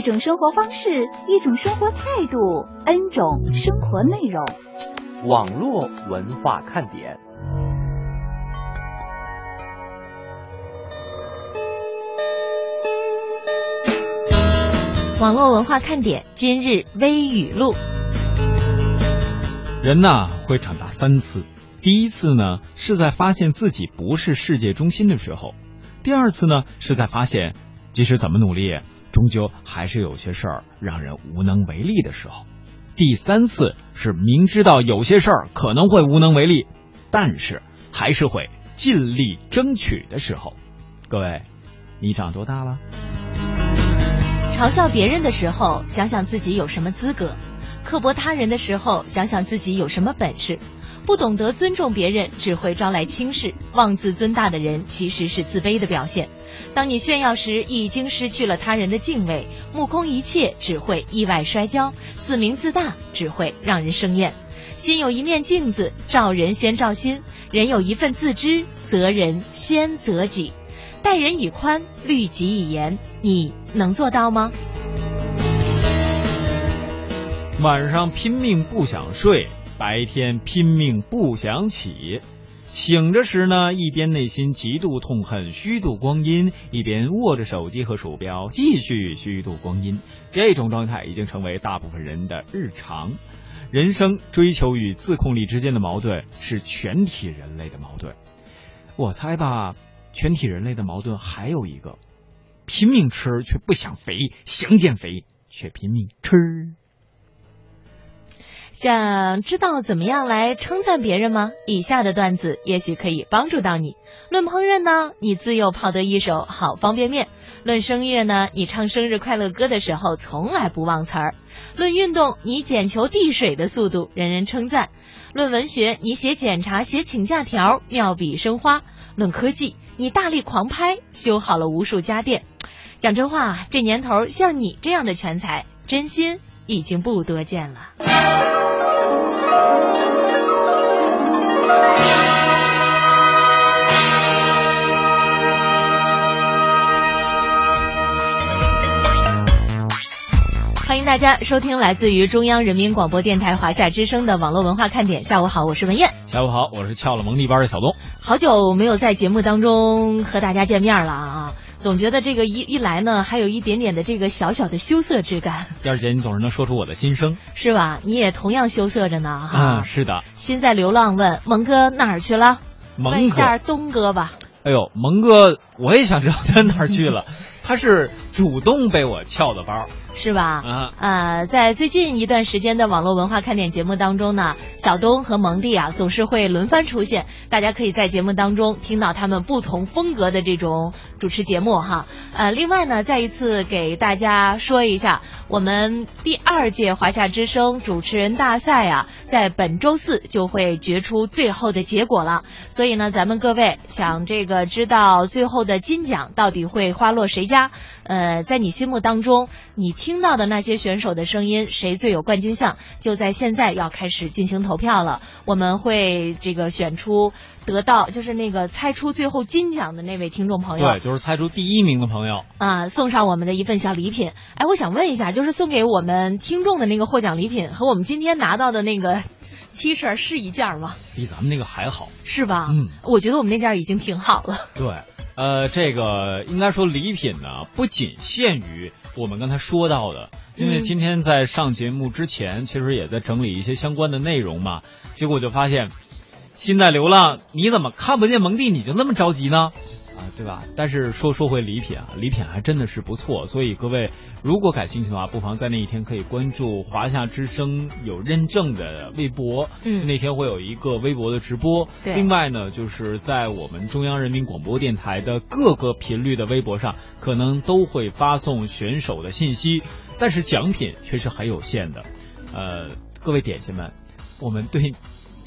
一种生活方式，一种生活态度，N 种生活内容。网络文化看点。网络文化看点今日微语录：人呐会长大三次，第一次呢是在发现自己不是世界中心的时候，第二次呢是在发现即使怎么努力，终究还是有些事儿让人无能为力的时候，第三次是明知道有些事儿可能会无能为力，但是还是会尽力争取的时候。各位，你长多大了？嘲笑别人的时候，想想自己有什么资格；刻薄他人的时候，想想自己有什么本事。不懂得尊重别人，只会招来轻视；妄自尊大的人，其实是自卑的表现。当你炫耀时，已经失去了他人的敬畏；目空一切，只会意外摔跤；自鸣自大，只会让人生厌。心有一面镜子，照人先照心；人有一份自知，责人先责己。待人以宽，律己以严，你能做到吗？晚上拼命不想睡，白天拼命不想起。醒着时呢，一边内心极度痛恨虚度光阴，一边握着手机和鼠标继续虚度光阴。这种状态已经成为大部分人的日常。人生追求与自控力之间的矛盾是全体人类的矛盾。我猜吧。全体人类的矛盾还有一个：拼命吃却不想肥，想减肥却拼命吃。想知道怎么样来称赞别人吗？以下的段子也许可以帮助到你。论烹饪呢，你自幼泡得一手好方便面；论声乐呢，你唱生日快乐歌的时候从来不忘词儿；论运动，你捡球递水的速度人人称赞；论文学，你写检查、写请假条妙笔生花；论科技。你大力狂拍，修好了无数家电。讲真话，这年头像你这样的全才，真心已经不多见了。欢迎大家收听来自于中央人民广播电台华夏之声的网络文化看点。下午好，我是文艳。下午好，我是翘了蒙蒂班的小东。好久没有在节目当中和大家见面了啊，总觉得这个一一来呢，还有一点点的这个小小的羞涩之感。燕儿姐，你总是能说出我的心声，是吧？你也同样羞涩着呢，哈。嗯，是的。心在流浪，问蒙哥哪儿去了？问一下东哥吧。哎呦，蒙哥，我也想知道他哪儿去了。他是主动被我撬的班。是吧？啊，呃，在最近一段时间的网络文化看点节目当中呢，小东和蒙蒂啊总是会轮番出现，大家可以在节目当中听到他们不同风格的这种主持节目哈。呃，另外呢，再一次给大家说一下，我们第二届华夏之声主持人大赛啊，在本周四就会决出最后的结果了。所以呢，咱们各位想这个知道最后的金奖到底会花落谁家？呃，在你心目当中，你听到的那些选手的声音，谁最有冠军相？就在现在要开始进行投票了。我们会这个选出得到，就是那个猜出最后金奖的那位听众朋友，对，就是猜出第一名的朋友啊，送上我们的一份小礼品。哎，我想问一下，就是送给我们听众的那个获奖礼品，和我们今天拿到的那个 T 恤是一件吗？比咱们那个还好，是吧？嗯，我觉得我们那件已经挺好了。对。呃，这个应该说礼品呢，不仅限于我们刚才说到的，因为今天在上节目之前，其实也在整理一些相关的内容嘛，结果就发现，心在流浪，你怎么看不见蒙蒂，你就那么着急呢？啊，对吧？但是说说回礼品啊，礼品还真的是不错，所以各位如果感兴趣的话，不妨在那一天可以关注华夏之声有认证的微博，嗯，那天会有一个微博的直播。对，另外呢，就是在我们中央人民广播电台的各个频率的微博上，可能都会发送选手的信息，但是奖品却是很有限的。呃，各位点心们，我们对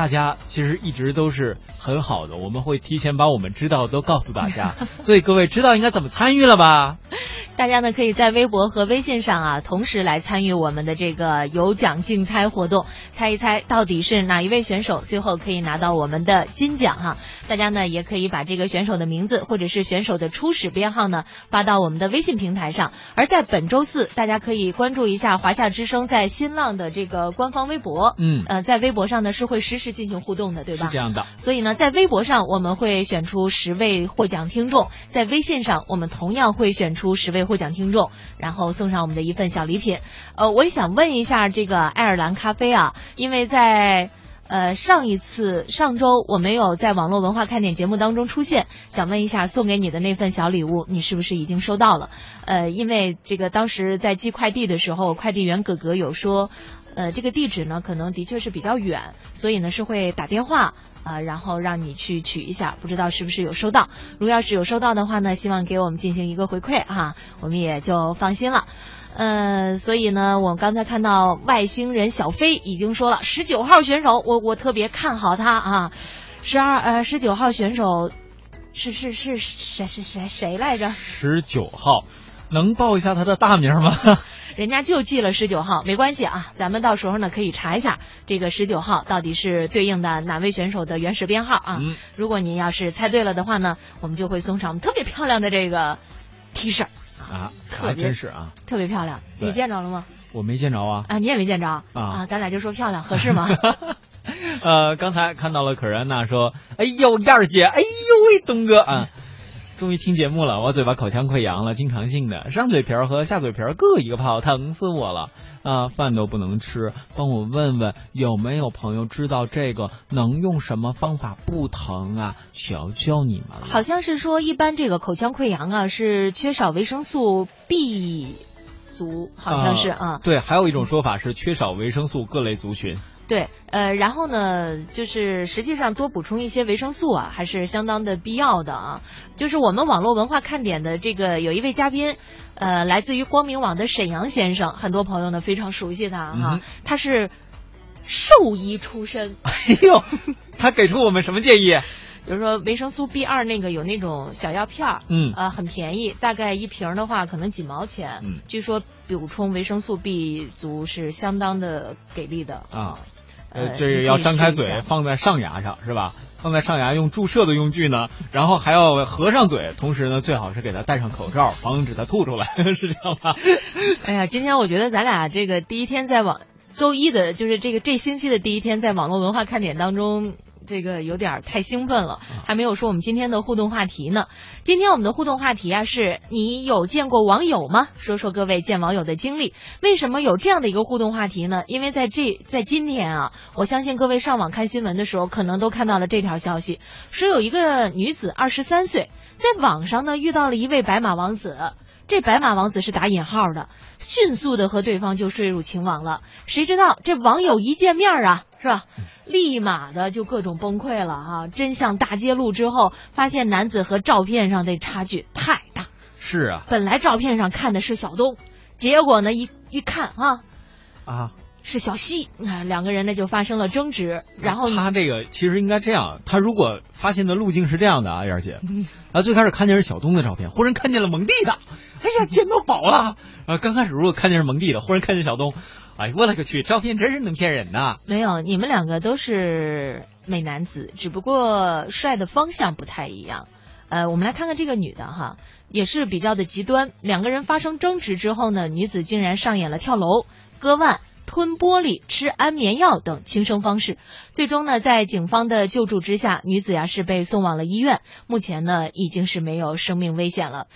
大家其实一直都是很好的，我们会提前把我们知道都告诉大家，所以各位知道应该怎么参与了吧？大家呢可以在微博和微信上啊，同时来参与我们的这个有奖竞猜活动，猜一猜到底是哪一位选手最后可以拿到我们的金奖哈。大家呢也可以把这个选手的名字或者是选手的初始编号呢发到我们的微信平台上。而在本周四，大家可以关注一下华夏之声在新浪的这个官方微博，嗯呃，在微博上呢是会实时进行互动的，对吧？是这样的。所以呢，在微博上我们会选出十位获奖听众，在微信上我们同样会选出十位获奖听众，然后送上我们的一份小礼品。呃，我也想问一下这个爱尔兰咖啡啊，因为在。呃，上一次上周我没有在网络文化看点节目当中出现，想问一下送给你的那份小礼物，你是不是已经收到了？呃，因为这个当时在寄快递的时候，快递员哥哥有说，呃，这个地址呢可能的确是比较远，所以呢是会打电话啊、然后让你去取一下，不知道是不是有收到？如果要是有收到的话呢，希望给我们进行一个回馈哈、我们也就放心了。呃，所以呢，我刚才看到外星人小飞已经说了，十九号选手，我我特别看好他啊，十二呃十九号选手是是是谁是谁谁来着？十九号，能报一下他的大名吗？人家就记了十九号，没关系啊，咱们到时候呢可以查一下这个十九号到底是对应的哪位选手的原始编号啊。嗯如果您要是猜对了的话呢，我们就会送上我们特别漂亮的这个 T 恤，啊，特别还真是啊，特别漂亮，你见着了吗？我没见着啊。啊，你也没见着啊咱俩就说漂亮，合适吗？呃，刚才看到了可然娜说：“哎呦，燕儿姐，哎呦喂，东哥啊，终于听节目了，我嘴巴口腔溃疡了，经常性的，上嘴皮儿和下嘴皮儿各一个泡，疼死我了啊，饭都不能吃，帮我问问有没有朋友知道这个能用什么方法不疼啊？求求你们了。”好像是说，一般这个口腔溃疡啊是缺少维生素 B 族，好像是啊。对，还有一种说法是缺少维生素各类族群。对，呃，然后呢，就是实际上多补充一些维生素啊，还是相当的必要的啊。就是我们网络文化看点的这个有一位嘉宾，呃，来自于光明网的沈阳先生，很多朋友呢非常熟悉他哈、嗯他是兽医出身，哎呦，他给出我们什么建议？比 如说维生素 B 二那个有那种小药片儿，嗯呃，很便宜，大概一瓶的话可能几毛钱。嗯据说补充维生素 B 族是相当的给力的啊。呃呃，这个要张开嘴放在上牙上是吧？放在上牙用注射的用具呢，然后还要合上嘴，同时呢，最好是给他戴上口罩，防止他吐出来，是这样吧？哎呀，今天我觉得咱俩这个第一天在网周一的，就是这个这星期的第一天，在网络文化看点当中，这个有点太兴奋了，还没有说我们今天的互动话题呢。今天我们的互动话题啊，是你有见过网友吗？说说各位见网友的经历。为什么有这样的一个互动话题呢？因为在这在今天啊，我相信各位上网看新闻的时候，可能都看到了这条消息，说有一个女子二十三岁，在网上呢遇到了一位白马王子。这白马王子是打引号的，迅速的和对方就坠入情网了。谁知道这网友一见面啊，是吧？立马的就各种崩溃了哈、真相大揭露之后，发现男子和照片上的差距太大。是啊本来照片上看的是小东，结果呢一一看啊啊，是小西，啊两个人呢就发生了争执，然后他这个其实应该这样，他如果发现的路径是这样的啊，燕儿姐，嗯啊，最开始看见是小东的照片，忽然看见了蒙蒂的，哎呀，捡到宝了！啊，刚开始如果看见是蒙蒂的，忽然看见小东，哎呦我勒个去，照片真是能骗人呐！没有，你们两个都是美男子，只不过帅的方向不太一样。呃，我们来看看这个女的哈，也是比较的极端。两个人发生争执之后呢，女子竟然上演了跳楼、割腕、吞玻璃、吃安眠药等轻生方式。最终呢，在警方的救助之下，女子呀是被送往了医院，目前呢已经是没有生命危险了。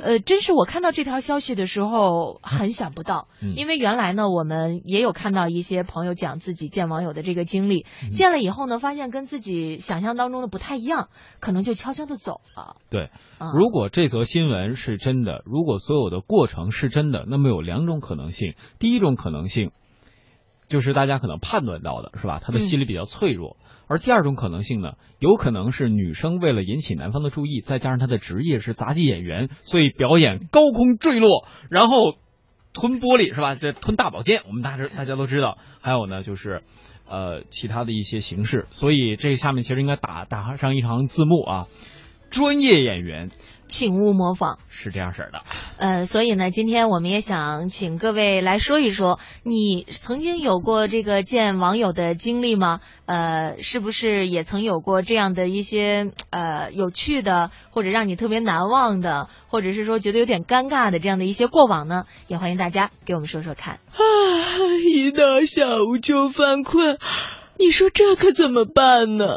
呃，真是我看到这条消息的时候很想不到，嗯因为原来呢，我们也有看到一些朋友讲自己见网友的这个经历，嗯见了以后呢，发现跟自己想象当中的不太一样，可能就悄悄的走了。对，嗯如果这则新闻是真的，如果所有的过程是真的，那么有两种可能性。第一种可能性就是大家可能判断到的，是吧？他的心理比较脆弱。而第二种可能性呢，有可能是女生为了引起男方的注意，再加上她的职业是杂技演员，所以表演高空坠落，然后吞玻璃是吧？这吞大宝剑，我们大家大家都知道。还有呢，就是呃其他的一些形式。所以这下面其实应该打打上一行字幕啊，专业演员。请勿模仿，是这样式儿的。呃，所以呢，今天我们也想请各位来说一说，你曾经有过这个见网友的经历吗？呃，是不是也曾有过这样的一些呃有趣的，或者让你特别难忘的，或者是说觉得有点尴尬的这样的一些过往呢？也欢迎大家给我们说说看。啊，一到下午就犯困，你说这可怎么办呢？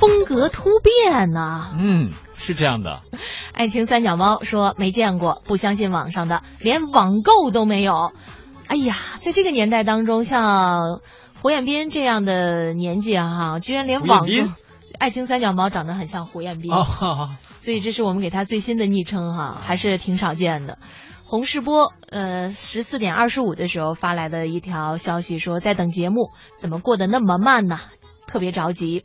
风格突变呐，嗯，是这样的。爱情三脚猫说没见过，不相信网上的，连网购都没有。哎呀，在这个年代当中，像胡彦斌这样的年纪啊，哈，居然连网购。爱情三脚猫长得很像胡彦斌，所以这是我们给他最新的昵称哈，还是挺少见的。洪世波，呃，十四点二十五的时候发来的一条消息说，在等节目，怎么过得那么慢呢？特别着急。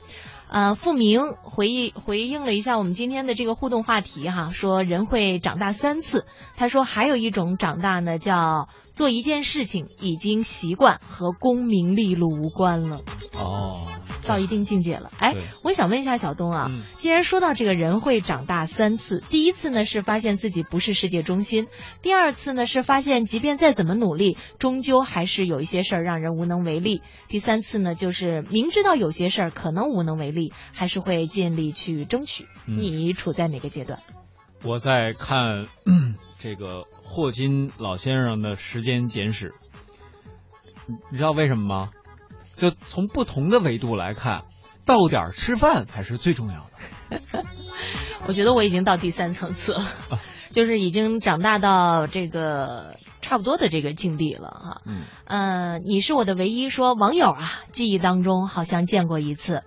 呃，付明回忆回应了一下我们今天的这个互动话题哈，说人会长大三次。他说还有一种长大呢，叫做一件事情已经习惯和功名利禄无关了。哦。到一定境界了，哎，我想问一下小东啊，既然说到这个人会长大三次，第一次呢是发现自己不是世界中心，第二次呢是发现即便再怎么努力，终究还是有一些事儿让人无能为力，第三次呢就是明知道有些事儿可能无能为力，还是会尽力去争取。你处在哪个阶段？我在看这个霍金老先生的时间简史，你知道为什么吗？就从不同的维度来看，到点儿吃饭才是最重要的。我觉得我已经到第三层次了，就是已经长大到这个差不多的这个境地了哈。嗯，呃，你是我的唯一说网友啊，记忆当中好像见过一次。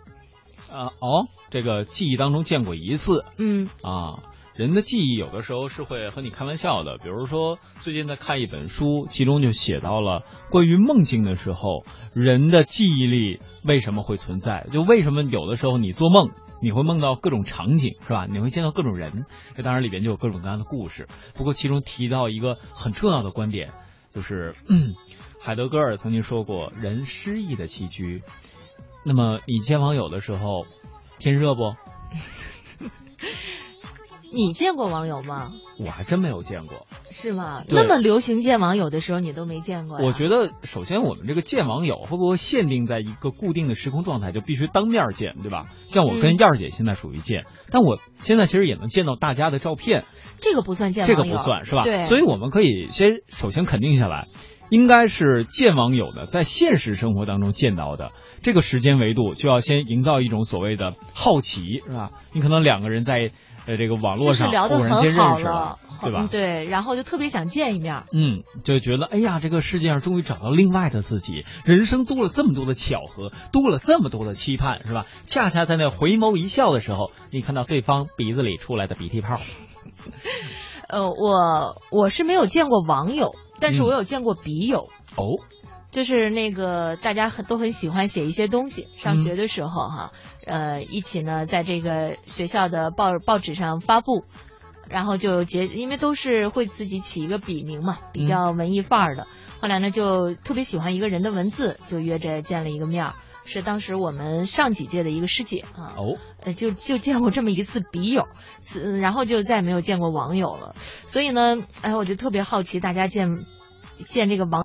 啊哦，这个记忆当中见过一次。嗯啊。人的记忆有的时候是会和你开玩笑的，比如说最近在看一本书，其中就写到了关于梦境的时候，人的记忆力为什么会存在？就为什么有的时候你做梦你会梦到各种场景，是吧？你会见到各种人，这当然里边就有各种各样的故事。不过其中提到一个很重要的观点，就是海德格尔曾经说过，人失忆的栖居。那么你见网友的时候，天热不？你见过网友吗？我还真没有见过，是吗？那么流行见网友的时候，你都没见过？我觉得，首先我们这个见网友会不会限定在一个固定的时空状态，就必须当面见，对吧？像我跟燕儿姐现在属于见，但我现在其实也能见到大家的照片，这个不算见网友，这个不算是吧？对，所以我们可以先首先肯定下来，应该是见网友的，在现实生活当中见到的这个时间维度，就要先营造一种所谓的好奇，是吧？你可能两个人在。呃这个网络上聊得很好了，对吧？对，然后就特别想见一面。嗯，就觉得哎呀，这个世界上终于找到另外的自己，人生多了这么多的巧合，多了这么多的期盼，是吧？恰恰在那回眸一笑的时候，你看到对方鼻子里出来的鼻涕泡。呃，我我是没有见过网友，但是我有见过笔友。哦。就是那个大家很都很喜欢写一些东西，上学的时候哈，呃，一起呢在这个学校的报报纸上发布，然后就结，因为都是会自己起一个笔名嘛，比较文艺范儿的。后来呢就特别喜欢一个人的文字，就约着见了一个面儿，是当时我们上几届的一个师姐啊，哦，呃，就就见过这么一次笔友，此然后就再也没有见过网友了。所以呢，哎，我就特别好奇大家见见这个网。